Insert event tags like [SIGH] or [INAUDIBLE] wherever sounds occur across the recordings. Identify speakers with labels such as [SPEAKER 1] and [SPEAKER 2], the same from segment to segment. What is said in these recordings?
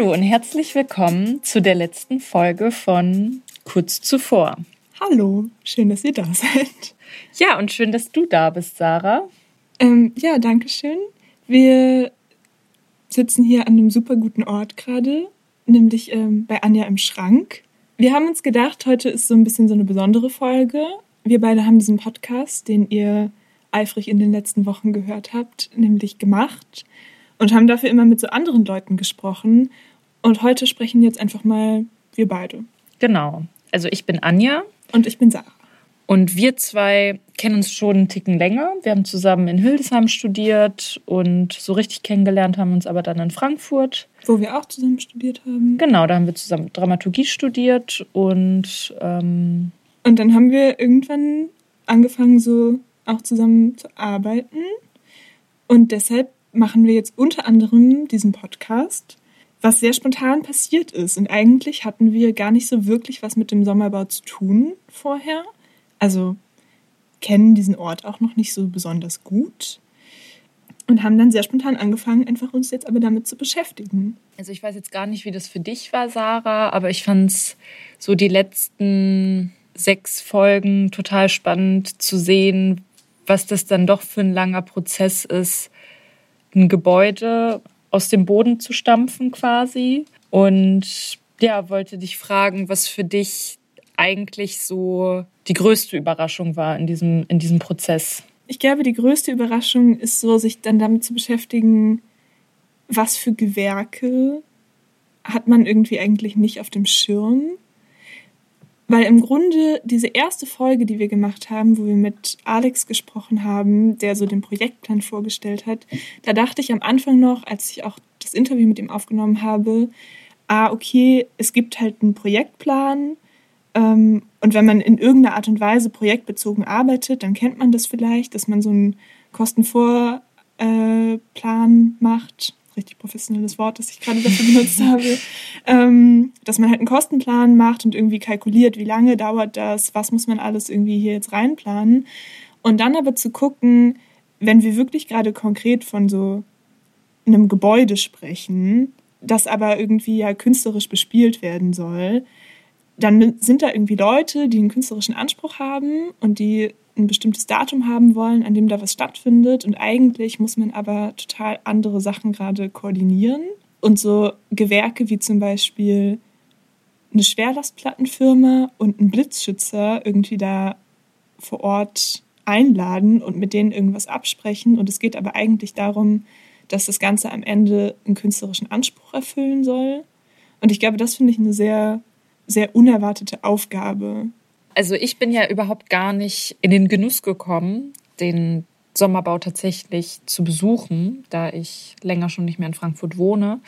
[SPEAKER 1] Hallo und herzlich willkommen zu der letzten Folge von Kurz zuvor.
[SPEAKER 2] Hallo, schön, dass ihr da seid.
[SPEAKER 1] Ja, und schön, dass du da bist, Sarah.
[SPEAKER 2] Ähm, ja, danke schön. Wir sitzen hier an einem super guten Ort gerade, nämlich ähm, bei Anja im Schrank. Wir haben uns gedacht, heute ist so ein bisschen so eine besondere Folge. Wir beide haben diesen Podcast, den ihr eifrig in den letzten Wochen gehört habt, nämlich gemacht und haben dafür immer mit so anderen Leuten gesprochen. Und heute sprechen jetzt einfach mal wir beide.
[SPEAKER 1] Genau. Also ich bin Anja.
[SPEAKER 2] Und ich bin Sarah.
[SPEAKER 1] Und wir zwei kennen uns schon einen Ticken länger. Wir haben zusammen in Hildesheim studiert und so richtig kennengelernt haben uns aber dann in Frankfurt.
[SPEAKER 2] Wo wir auch zusammen studiert haben.
[SPEAKER 1] Genau, da haben wir zusammen Dramaturgie studiert und. Ähm
[SPEAKER 2] und dann haben wir irgendwann angefangen, so auch zusammen zu arbeiten. Und deshalb machen wir jetzt unter anderem diesen Podcast, was sehr spontan passiert ist. Und eigentlich hatten wir gar nicht so wirklich was mit dem Sommerbau zu tun vorher also kennen diesen Ort auch noch nicht so besonders gut und haben dann sehr spontan angefangen, einfach uns jetzt aber damit zu beschäftigen.
[SPEAKER 1] Also ich weiß jetzt gar nicht, wie das für dich war, Sarah, aber ich fand es so die letzten sechs Folgen total spannend zu sehen, was das dann doch für ein langer Prozess ist, ein Gebäude aus dem Boden zu stampfen quasi. Und ja, wollte dich fragen, was für dich eigentlich so die größte Überraschung war in diesem, in diesem Prozess?
[SPEAKER 2] Ich glaube, die größte Überraschung ist so, sich dann damit zu beschäftigen, was für Gewerke hat man irgendwie eigentlich nicht auf dem Schirm. Weil im Grunde diese erste Folge, die wir gemacht haben, wo wir mit Alex gesprochen haben, der so den Projektplan vorgestellt hat, da dachte ich am Anfang noch, als ich auch das Interview mit ihm aufgenommen habe, ah, okay, es gibt halt einen Projektplan ähm, und wenn man in irgendeiner Art und Weise projektbezogen arbeitet, dann kennt man das vielleicht, dass man so einen Kostenvorplan äh, macht. Richtig professionelles Wort, das ich gerade dafür benutzt [LAUGHS] habe. Ähm, dass man halt einen Kostenplan macht und irgendwie kalkuliert, wie lange dauert das, was muss man alles irgendwie hier jetzt reinplanen. Und dann aber zu gucken, wenn wir wirklich gerade konkret von so einem Gebäude sprechen, das aber irgendwie ja künstlerisch bespielt werden soll, dann sind da irgendwie Leute, die einen künstlerischen Anspruch haben und die ein bestimmtes Datum haben wollen, an dem da was stattfindet. Und eigentlich muss man aber total andere Sachen gerade koordinieren. Und so Gewerke wie zum Beispiel eine Schwerlastplattenfirma und ein Blitzschützer irgendwie da vor Ort einladen und mit denen irgendwas absprechen. Und es geht aber eigentlich darum, dass das Ganze am Ende einen künstlerischen Anspruch erfüllen soll. Und ich glaube, das finde ich eine sehr sehr unerwartete Aufgabe.
[SPEAKER 1] Also ich bin ja überhaupt gar nicht in den Genuss gekommen, den Sommerbau tatsächlich zu besuchen, da ich länger schon nicht mehr in Frankfurt wohne.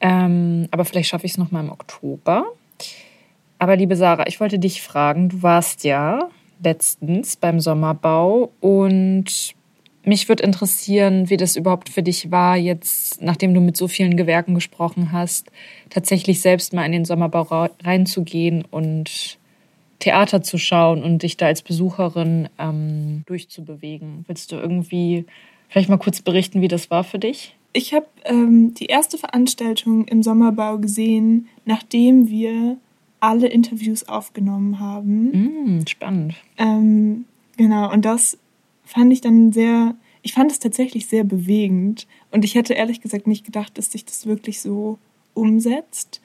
[SPEAKER 1] Ähm, aber vielleicht schaffe ich es noch mal im Oktober. Aber liebe Sarah, ich wollte dich fragen, du warst ja letztens beim Sommerbau und mich würde interessieren, wie das überhaupt für dich war, jetzt, nachdem du mit so vielen Gewerken gesprochen hast, tatsächlich selbst mal in den Sommerbau reinzugehen und Theater zu schauen und dich da als Besucherin ähm, durchzubewegen. Willst du irgendwie vielleicht mal kurz berichten, wie das war für dich?
[SPEAKER 2] Ich habe ähm, die erste Veranstaltung im Sommerbau gesehen, nachdem wir alle Interviews aufgenommen haben.
[SPEAKER 1] Mm, spannend.
[SPEAKER 2] Ähm, genau, und das fand ich dann sehr, ich fand es tatsächlich sehr bewegend. Und ich hätte ehrlich gesagt nicht gedacht, dass sich das wirklich so umsetzt.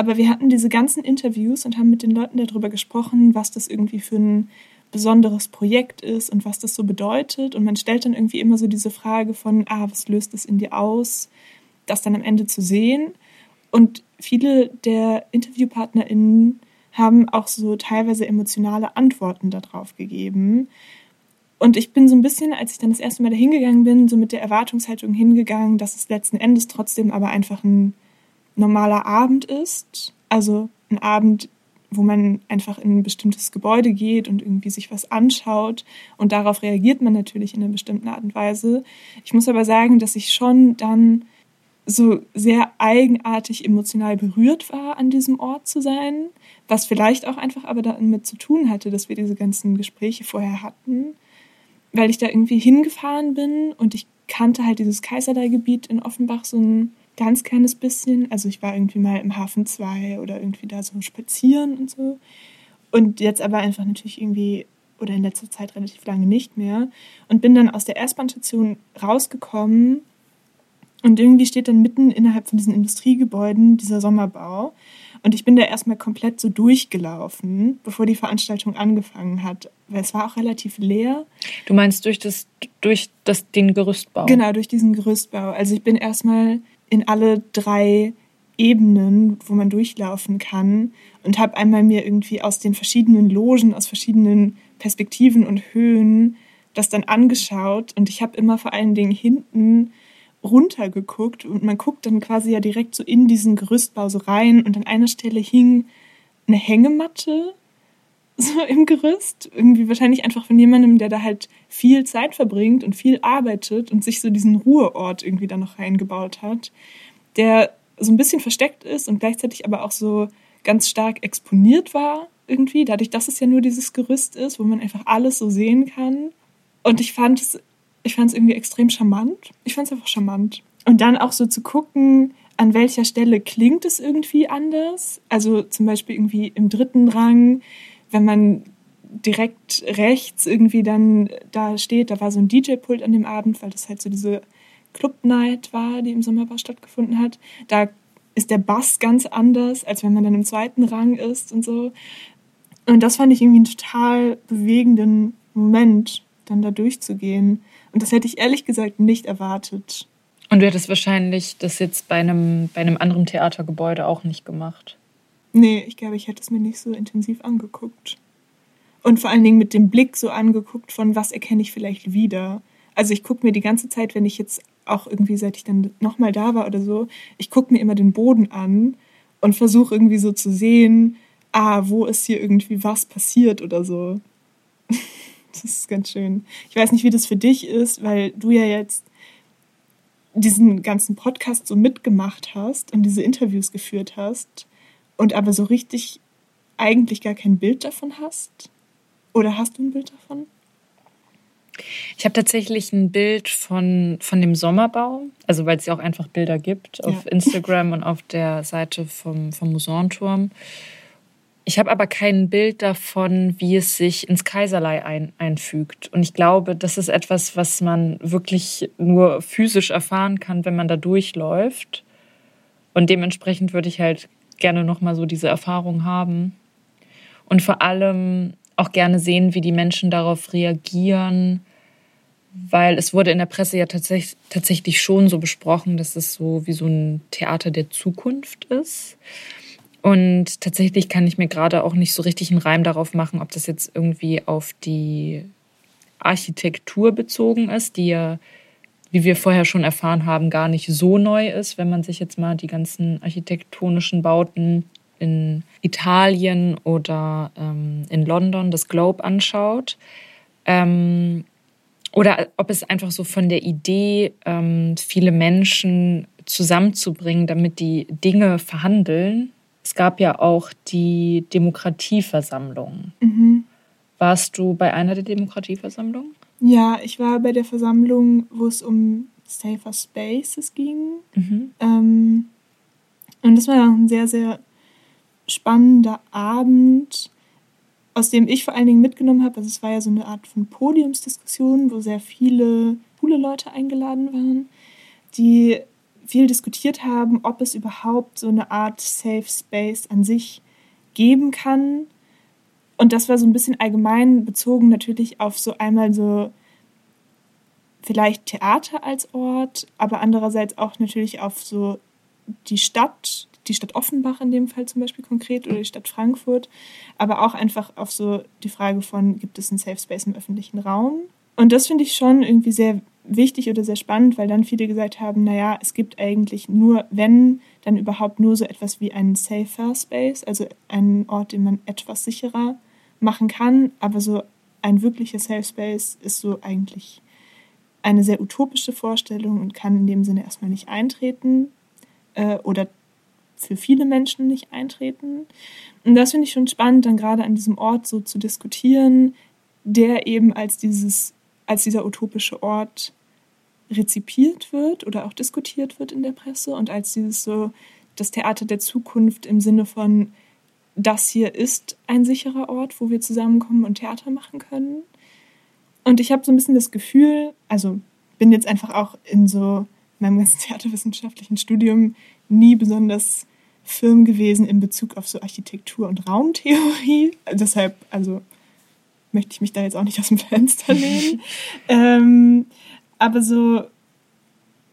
[SPEAKER 2] Aber wir hatten diese ganzen Interviews und haben mit den Leuten darüber gesprochen, was das irgendwie für ein besonderes Projekt ist und was das so bedeutet. Und man stellt dann irgendwie immer so diese Frage von, ah, was löst das in dir aus, das dann am Ende zu sehen. Und viele der InterviewpartnerInnen haben auch so teilweise emotionale Antworten darauf gegeben. Und ich bin so ein bisschen, als ich dann das erste Mal da hingegangen bin, so mit der Erwartungshaltung hingegangen, dass es letzten Endes trotzdem aber einfach ein normaler Abend ist. Also ein Abend, wo man einfach in ein bestimmtes Gebäude geht und irgendwie sich was anschaut. Und darauf reagiert man natürlich in einer bestimmten Art und Weise. Ich muss aber sagen, dass ich schon dann so sehr eigenartig emotional berührt war, an diesem Ort zu sein, was vielleicht auch einfach aber damit zu tun hatte, dass wir diese ganzen Gespräche vorher hatten weil ich da irgendwie hingefahren bin und ich kannte halt dieses Kaiserlei-Gebiet in Offenbach so ein ganz kleines bisschen. Also ich war irgendwie mal im Hafen 2 oder irgendwie da so spazieren und so. Und jetzt aber einfach natürlich irgendwie oder in letzter Zeit relativ lange nicht mehr. Und bin dann aus der S-Bahn-Station rausgekommen und irgendwie steht dann mitten innerhalb von diesen Industriegebäuden dieser Sommerbau. Und ich bin da erstmal komplett so durchgelaufen, bevor die Veranstaltung angefangen hat. Weil es war auch relativ leer.
[SPEAKER 1] Du meinst durch, das, durch das, den Gerüstbau?
[SPEAKER 2] Genau, durch diesen Gerüstbau. Also ich bin erstmal in alle drei Ebenen, wo man durchlaufen kann und habe einmal mir irgendwie aus den verschiedenen Logen, aus verschiedenen Perspektiven und Höhen das dann angeschaut und ich habe immer vor allen Dingen hinten runtergeguckt und man guckt dann quasi ja direkt so in diesen Gerüstbau so rein und an einer Stelle hing eine Hängematte [LAUGHS] so im Gerüst. Irgendwie wahrscheinlich einfach von jemandem, der da halt viel Zeit verbringt und viel arbeitet und sich so diesen Ruheort irgendwie da noch reingebaut hat, der so ein bisschen versteckt ist und gleichzeitig aber auch so ganz stark exponiert war irgendwie, dadurch, dass es ja nur dieses Gerüst ist, wo man einfach alles so sehen kann. Und ich fand es, ich fand es irgendwie extrem charmant. Ich fand es einfach charmant. Und dann auch so zu gucken, an welcher Stelle klingt es irgendwie anders. Also zum Beispiel irgendwie im dritten Rang, wenn man direkt rechts irgendwie dann da steht, da war so ein DJ-Pult an dem Abend, weil das halt so diese Club Night war, die im Sommerbau stattgefunden hat. Da ist der Bass ganz anders, als wenn man dann im zweiten Rang ist und so. Und das fand ich irgendwie einen total bewegenden Moment, dann da durchzugehen. Und das hätte ich ehrlich gesagt nicht erwartet.
[SPEAKER 1] Und du hättest wahrscheinlich das jetzt bei einem, bei einem anderen Theatergebäude auch nicht gemacht.
[SPEAKER 2] Nee, ich glaube, ich hätte es mir nicht so intensiv angeguckt. Und vor allen Dingen mit dem Blick so angeguckt, von was erkenne ich vielleicht wieder. Also ich gucke mir die ganze Zeit, wenn ich jetzt auch irgendwie, seit ich dann nochmal da war oder so, ich gucke mir immer den Boden an und versuche irgendwie so zu sehen, ah, wo ist hier irgendwie was passiert oder so. [LAUGHS] das ist ganz schön. Ich weiß nicht, wie das für dich ist, weil du ja jetzt diesen ganzen Podcast so mitgemacht hast und diese Interviews geführt hast und aber so richtig eigentlich gar kein Bild davon hast. Oder hast du ein Bild davon?
[SPEAKER 1] Ich habe tatsächlich ein Bild von, von dem Sommerbau, also weil es ja auch einfach Bilder gibt auf ja. Instagram und auf der Seite vom, vom Musanturm. Ich habe aber kein Bild davon, wie es sich ins Kaiserlei ein, einfügt. Und ich glaube, das ist etwas, was man wirklich nur physisch erfahren kann, wenn man da durchläuft. Und dementsprechend würde ich halt gerne nochmal so diese Erfahrung haben. Und vor allem auch gerne sehen, wie die Menschen darauf reagieren, weil es wurde in der Presse ja tatsächlich, tatsächlich schon so besprochen, dass es so wie so ein Theater der Zukunft ist. Und tatsächlich kann ich mir gerade auch nicht so richtig einen Reim darauf machen, ob das jetzt irgendwie auf die Architektur bezogen ist, die ja, wie wir vorher schon erfahren haben, gar nicht so neu ist, wenn man sich jetzt mal die ganzen architektonischen Bauten in Italien oder ähm, in London, das Globe anschaut. Ähm, oder ob es einfach so von der Idee, ähm, viele Menschen zusammenzubringen, damit die Dinge verhandeln, es gab ja auch die Demokratieversammlung. Mhm. Warst du bei einer der Demokratieversammlungen?
[SPEAKER 2] Ja, ich war bei der Versammlung, wo es um Safer Spaces ging. Mhm. Ähm, und das war ein sehr, sehr spannender Abend, aus dem ich vor allen Dingen mitgenommen habe. Also es war ja so eine Art von Podiumsdiskussion, wo sehr viele coole Leute eingeladen waren, die viel diskutiert haben, ob es überhaupt so eine Art Safe Space an sich geben kann. Und das war so ein bisschen allgemein bezogen natürlich auf so einmal so vielleicht Theater als Ort, aber andererseits auch natürlich auf so die Stadt, die Stadt Offenbach in dem Fall zum Beispiel konkret oder die Stadt Frankfurt, aber auch einfach auf so die Frage von, gibt es einen Safe Space im öffentlichen Raum? Und das finde ich schon irgendwie sehr wichtig oder sehr spannend, weil dann viele gesagt haben, naja, es gibt eigentlich nur, wenn, dann überhaupt nur so etwas wie einen safer Space, also einen Ort, den man etwas sicherer machen kann, aber so ein wirklicher Safe Space ist so eigentlich eine sehr utopische Vorstellung und kann in dem Sinne erstmal nicht eintreten äh, oder für viele Menschen nicht eintreten. Und das finde ich schon spannend, dann gerade an diesem Ort so zu diskutieren, der eben als dieses als dieser utopische Ort rezipiert wird oder auch diskutiert wird in der Presse und als dieses so das Theater der Zukunft im Sinne von das hier ist ein sicherer Ort, wo wir zusammenkommen und Theater machen können. Und ich habe so ein bisschen das Gefühl, also bin jetzt einfach auch in so meinem ganzen [LAUGHS] theaterwissenschaftlichen Studium nie besonders firm gewesen in Bezug auf so Architektur und Raumtheorie. [LAUGHS] Deshalb, also möchte ich mich da jetzt auch nicht aus dem Fenster lehnen. [LAUGHS] ähm, aber so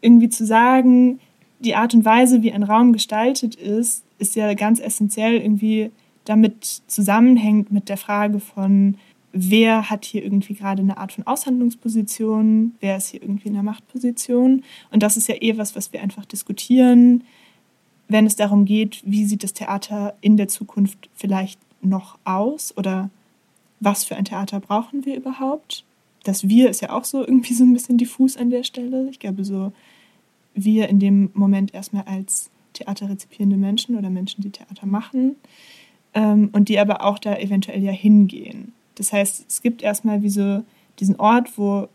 [SPEAKER 2] irgendwie zu sagen, die Art und Weise, wie ein Raum gestaltet ist, ist ja ganz essentiell irgendwie damit zusammenhängt mit der Frage von, wer hat hier irgendwie gerade eine Art von Aushandlungsposition, wer ist hier irgendwie in der Machtposition. Und das ist ja eh was, was wir einfach diskutieren, wenn es darum geht, wie sieht das Theater in der Zukunft vielleicht noch aus oder was für ein Theater brauchen wir überhaupt. Das Wir ist ja auch so irgendwie so ein bisschen diffus an der Stelle. Ich glaube, so wir in dem Moment erstmal als theaterrezipierende Menschen oder Menschen, die Theater machen ähm, und die aber auch da eventuell ja hingehen. Das heißt, es gibt erstmal wie so diesen Ort, wo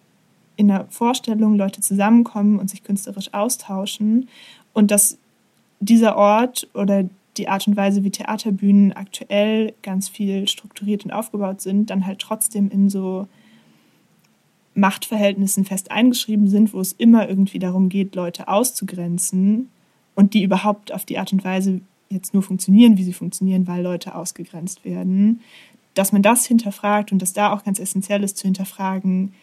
[SPEAKER 2] in der Vorstellung Leute zusammenkommen und sich künstlerisch austauschen und dass dieser Ort oder die Art und Weise, wie Theaterbühnen aktuell ganz viel strukturiert und aufgebaut sind, dann halt trotzdem in so Machtverhältnissen fest eingeschrieben sind, wo es immer irgendwie darum geht, Leute auszugrenzen und die überhaupt auf die Art und Weise jetzt nur funktionieren, wie sie funktionieren, weil Leute ausgegrenzt werden, dass man das hinterfragt und dass da auch ganz essentiell ist zu hinterfragen,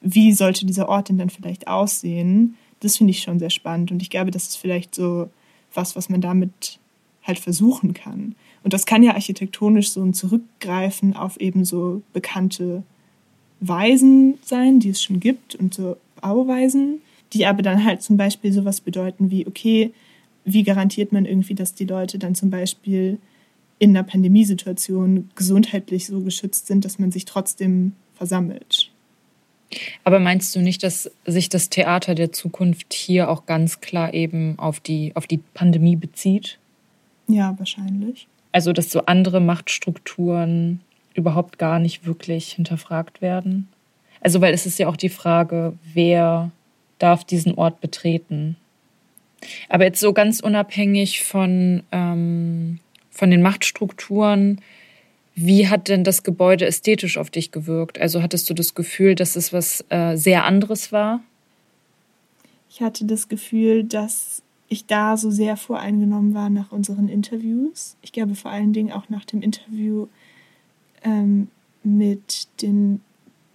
[SPEAKER 2] wie sollte dieser Ort denn dann vielleicht aussehen, das finde ich schon sehr spannend und ich glaube, das ist vielleicht so was, was man damit halt versuchen kann. Und das kann ja architektonisch so ein Zurückgreifen auf eben so bekannte Weisen sein, die es schon gibt und so Bauweisen, die aber dann halt zum Beispiel sowas bedeuten wie, okay, wie garantiert man irgendwie, dass die Leute dann zum Beispiel in einer Pandemiesituation gesundheitlich so geschützt sind, dass man sich trotzdem versammelt.
[SPEAKER 1] Aber meinst du nicht, dass sich das Theater der Zukunft hier auch ganz klar eben auf die, auf die Pandemie bezieht?
[SPEAKER 2] Ja, wahrscheinlich.
[SPEAKER 1] Also, dass so andere Machtstrukturen überhaupt gar nicht wirklich hinterfragt werden? Also, weil es ist ja auch die Frage, wer darf diesen Ort betreten? Aber jetzt so ganz unabhängig von, ähm, von den Machtstrukturen, wie hat denn das Gebäude ästhetisch auf dich gewirkt? Also hattest du das Gefühl, dass es was äh, sehr anderes war?
[SPEAKER 2] Ich hatte das Gefühl, dass ich da so sehr voreingenommen war nach unseren Interviews. Ich glaube vor allen Dingen auch nach dem Interview ähm, mit den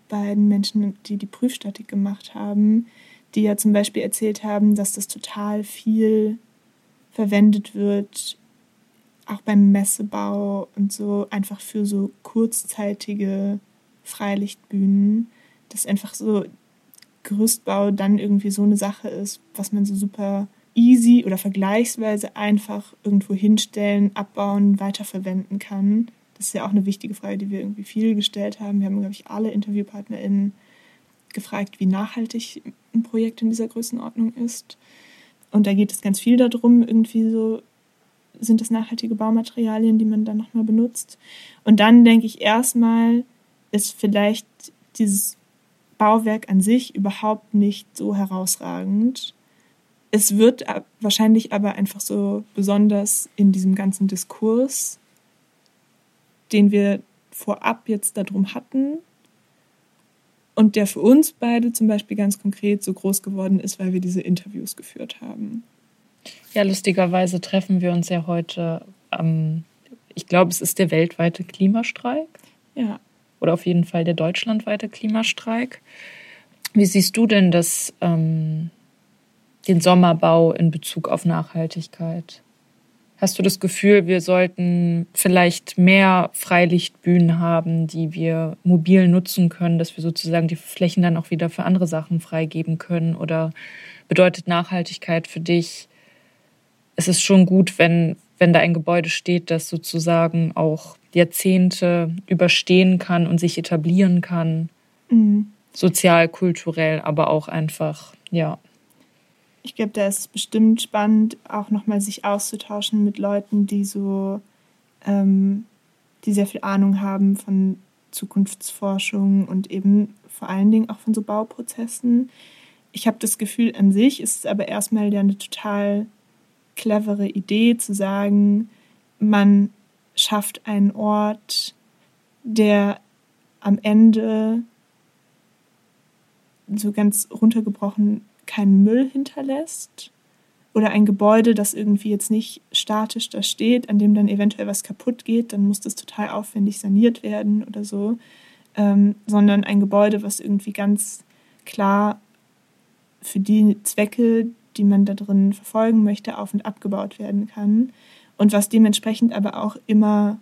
[SPEAKER 2] beiden Menschen, die die Prüfstatik gemacht haben, die ja zum Beispiel erzählt haben, dass das total viel verwendet wird auch beim Messebau und so einfach für so kurzzeitige Freilichtbühnen, dass einfach so Gerüstbau dann irgendwie so eine Sache ist, was man so super easy oder vergleichsweise einfach irgendwo hinstellen, abbauen, weiterverwenden kann. Das ist ja auch eine wichtige Frage, die wir irgendwie viel gestellt haben. Wir haben, glaube ich, alle InterviewpartnerInnen gefragt, wie nachhaltig ein Projekt in dieser Größenordnung ist. Und da geht es ganz viel darum, irgendwie so sind das nachhaltige Baumaterialien, die man dann nochmal benutzt. Und dann denke ich erstmal, ist vielleicht dieses Bauwerk an sich überhaupt nicht so herausragend. Es wird wahrscheinlich aber einfach so besonders in diesem ganzen Diskurs, den wir vorab jetzt darum hatten und der für uns beide zum Beispiel ganz konkret so groß geworden ist, weil wir diese Interviews geführt haben.
[SPEAKER 1] Ja, lustigerweise treffen wir uns ja heute am, ich glaube, es ist der weltweite Klimastreik.
[SPEAKER 2] Ja.
[SPEAKER 1] Oder auf jeden Fall der deutschlandweite Klimastreik. Wie siehst du denn das, ähm, den Sommerbau in Bezug auf Nachhaltigkeit? Hast du das Gefühl, wir sollten vielleicht mehr Freilichtbühnen haben, die wir mobil nutzen können, dass wir sozusagen die Flächen dann auch wieder für andere Sachen freigeben können? Oder bedeutet Nachhaltigkeit für dich, es ist schon gut, wenn, wenn da ein Gebäude steht, das sozusagen auch Jahrzehnte überstehen kann und sich etablieren kann. Mhm. Sozial, kulturell, aber auch einfach, ja.
[SPEAKER 2] Ich glaube, da ist es bestimmt spannend, auch nochmal sich auszutauschen mit Leuten, die so, ähm, die sehr viel Ahnung haben von Zukunftsforschung und eben vor allen Dingen auch von so Bauprozessen. ich habe das Gefühl, an sich ist es aber erstmal ja eine total clevere Idee zu sagen, man schafft einen Ort, der am Ende so ganz runtergebrochen keinen Müll hinterlässt oder ein Gebäude, das irgendwie jetzt nicht statisch da steht, an dem dann eventuell was kaputt geht, dann muss das total aufwendig saniert werden oder so, ähm, sondern ein Gebäude, was irgendwie ganz klar für die Zwecke, die man da drin verfolgen möchte, auf und abgebaut werden kann und was dementsprechend aber auch immer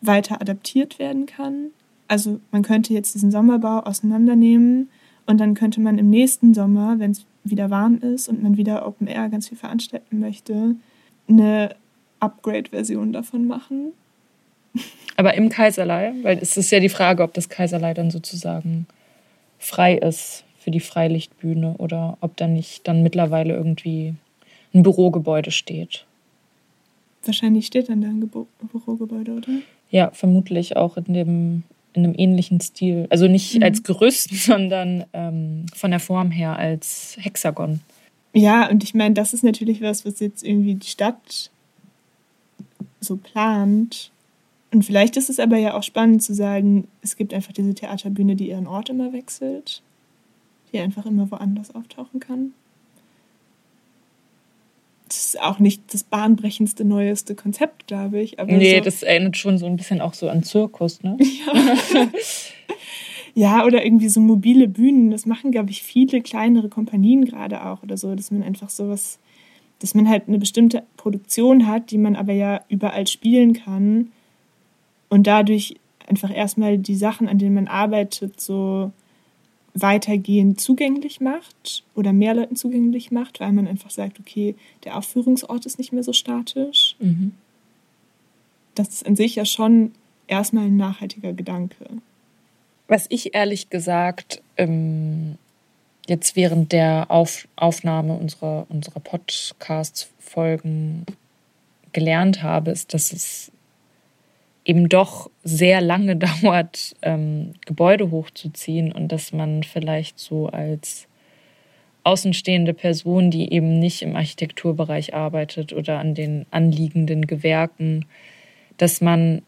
[SPEAKER 2] weiter adaptiert werden kann. Also man könnte jetzt diesen Sommerbau auseinandernehmen und dann könnte man im nächsten Sommer, wenn es wieder warm ist und man wieder Open Air ganz viel veranstalten möchte, eine Upgrade-Version davon machen.
[SPEAKER 1] Aber im Kaiserlei, weil es ist ja die Frage, ob das Kaiserlei dann sozusagen frei ist für die Freilichtbühne oder ob da nicht dann mittlerweile irgendwie ein Bürogebäude steht.
[SPEAKER 2] Wahrscheinlich steht dann da ein Gebo Bürogebäude, oder?
[SPEAKER 1] Ja, vermutlich auch in dem in einem ähnlichen Stil. Also nicht mhm. als Gerüst, [LAUGHS] sondern ähm, von der Form her als Hexagon.
[SPEAKER 2] Ja, und ich meine, das ist natürlich was, was jetzt irgendwie die Stadt so plant. Und vielleicht ist es aber ja auch spannend zu sagen, es gibt einfach diese Theaterbühne, die ihren Ort immer wechselt die einfach immer woanders auftauchen kann. Das ist auch nicht das bahnbrechendste, neueste Konzept, glaube ich.
[SPEAKER 1] Aber nee, so das erinnert schon so ein bisschen auch so an Zirkus, ne? [LAUGHS]
[SPEAKER 2] Ja. [LAUGHS] ja, oder irgendwie so mobile Bühnen. Das machen, glaube ich, viele kleinere Kompanien gerade auch oder so, dass man einfach sowas, dass man halt eine bestimmte Produktion hat, die man aber ja überall spielen kann und dadurch einfach erstmal die Sachen, an denen man arbeitet, so weitergehend zugänglich macht oder mehr Leuten zugänglich macht, weil man einfach sagt, okay, der Aufführungsort ist nicht mehr so statisch. Mhm. Das ist an sich ja schon erstmal ein nachhaltiger Gedanke.
[SPEAKER 1] Was ich ehrlich gesagt ähm, jetzt während der Auf Aufnahme unserer, unserer Podcast-Folgen gelernt habe, ist, dass es eben doch sehr lange [LAUGHS] dauert, ähm, Gebäude hochzuziehen und dass man vielleicht so als außenstehende Person, die eben nicht im Architekturbereich arbeitet oder an den anliegenden Gewerken, dass man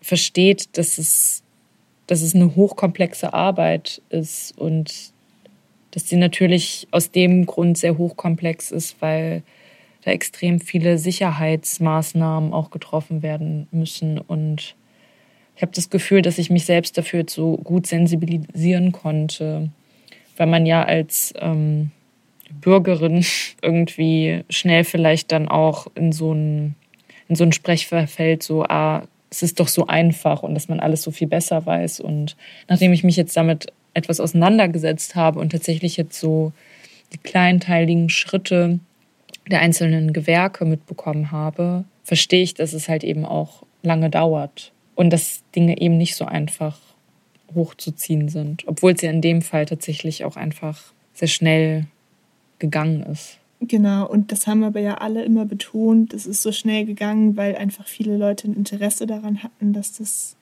[SPEAKER 1] versteht, dass es, dass es eine hochkomplexe Arbeit ist und dass sie natürlich aus dem Grund sehr hochkomplex ist, weil da extrem viele Sicherheitsmaßnahmen auch getroffen werden müssen. Und ich habe das Gefühl, dass ich mich selbst dafür so gut sensibilisieren konnte, weil man ja als ähm, Bürgerin [LAUGHS] irgendwie schnell vielleicht dann auch in so ein, in so ein Sprech verfällt, so, ah, es ist doch so einfach und dass man alles so viel besser weiß. Und nachdem ich mich jetzt damit etwas auseinandergesetzt habe und tatsächlich jetzt so die kleinteiligen Schritte der einzelnen Gewerke mitbekommen habe, verstehe ich, dass es halt eben auch lange dauert und dass Dinge eben nicht so einfach hochzuziehen sind, obwohl es ja in dem Fall tatsächlich auch einfach sehr schnell gegangen ist.
[SPEAKER 2] Genau, und das haben aber ja alle immer betont, es ist so schnell gegangen, weil einfach viele Leute ein Interesse daran hatten, dass das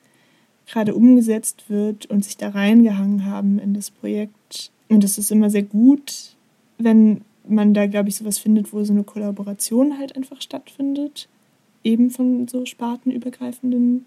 [SPEAKER 2] gerade umgesetzt wird und sich da reingehangen haben in das Projekt. Und das ist immer sehr gut, wenn man da, glaube ich, sowas findet, wo so eine Kollaboration halt einfach stattfindet. Eben von so spartenübergreifenden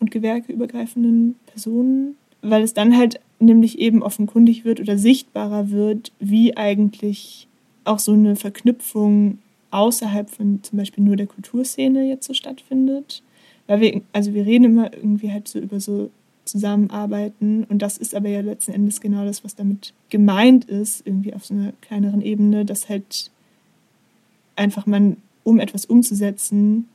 [SPEAKER 2] und gewerkeübergreifenden Personen. Weil es dann halt nämlich eben offenkundig wird oder sichtbarer wird, wie eigentlich auch so eine Verknüpfung außerhalb von zum Beispiel nur der Kulturszene jetzt so stattfindet. Weil wir, also wir reden immer irgendwie halt so über so zusammenarbeiten. Und das ist aber ja letzten Endes genau das, was damit gemeint ist, irgendwie auf so einer kleineren Ebene, dass halt einfach man, um etwas umzusetzen,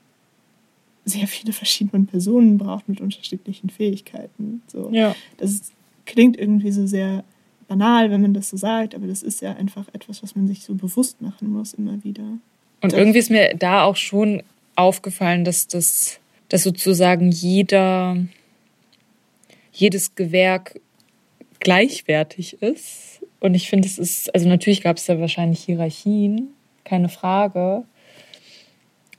[SPEAKER 2] sehr viele verschiedene Personen braucht mit unterschiedlichen Fähigkeiten. So. Ja. Das klingt irgendwie so sehr banal, wenn man das so sagt, aber das ist ja einfach etwas, was man sich so bewusst machen muss immer wieder.
[SPEAKER 1] Und das irgendwie ist mir da auch schon aufgefallen, dass das dass sozusagen jeder jedes Gewerk gleichwertig ist. Und ich finde, es ist, also natürlich gab es da wahrscheinlich Hierarchien, keine Frage.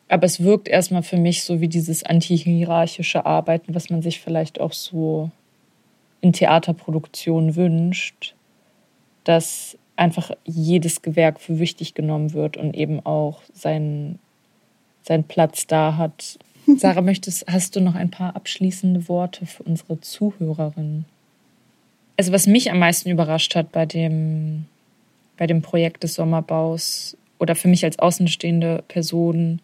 [SPEAKER 1] Aber es wirkt erstmal für mich so wie dieses antihierarchische Arbeiten, was man sich vielleicht auch so in Theaterproduktionen wünscht, dass einfach jedes Gewerk für wichtig genommen wird und eben auch seinen, seinen Platz da hat. Sarah, möchtest, hast du noch ein paar abschließende Worte für unsere Zuhörerinnen? Also was mich am meisten überrascht hat bei dem, bei dem Projekt des Sommerbaus oder für mich als außenstehende Person,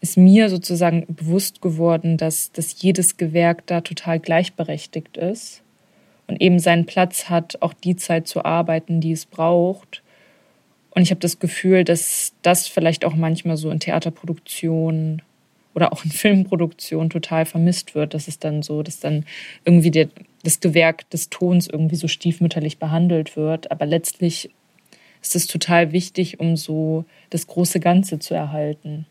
[SPEAKER 1] ist mir sozusagen bewusst geworden, dass, dass jedes Gewerk da total gleichberechtigt ist und eben seinen Platz hat, auch die Zeit zu arbeiten, die es braucht. Und ich habe das Gefühl, dass das vielleicht auch manchmal so in Theaterproduktionen oder auch in Filmproduktionen total vermisst wird. dass es dann so, dass dann irgendwie der, das Gewerk des Tons irgendwie so stiefmütterlich behandelt wird. Aber letztlich ist es total wichtig, um so das große Ganze zu erhalten.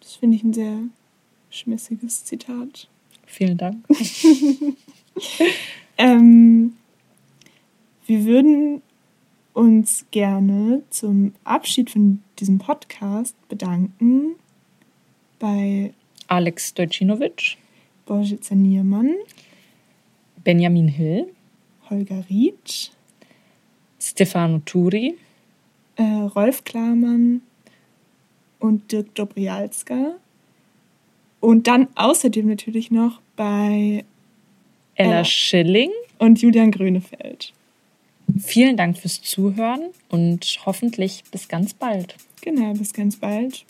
[SPEAKER 2] Das finde ich ein sehr schmissiges Zitat.
[SPEAKER 1] Vielen Dank. [LAUGHS]
[SPEAKER 2] ähm, wir würden uns gerne zum Abschied von diesem Podcast bedanken bei
[SPEAKER 1] Alex Dojcinovic,
[SPEAKER 2] Božica Niermann,
[SPEAKER 1] Benjamin Hill,
[SPEAKER 2] Holger Rietsch,
[SPEAKER 1] Stefano Turi,
[SPEAKER 2] äh, Rolf Klamann und Dirk Dobrialska. Und dann außerdem natürlich noch bei
[SPEAKER 1] Ella, Ella Schilling
[SPEAKER 2] und Julian Grönefeld.
[SPEAKER 1] Vielen Dank fürs Zuhören und hoffentlich bis ganz bald.
[SPEAKER 2] Genau, bis ganz bald.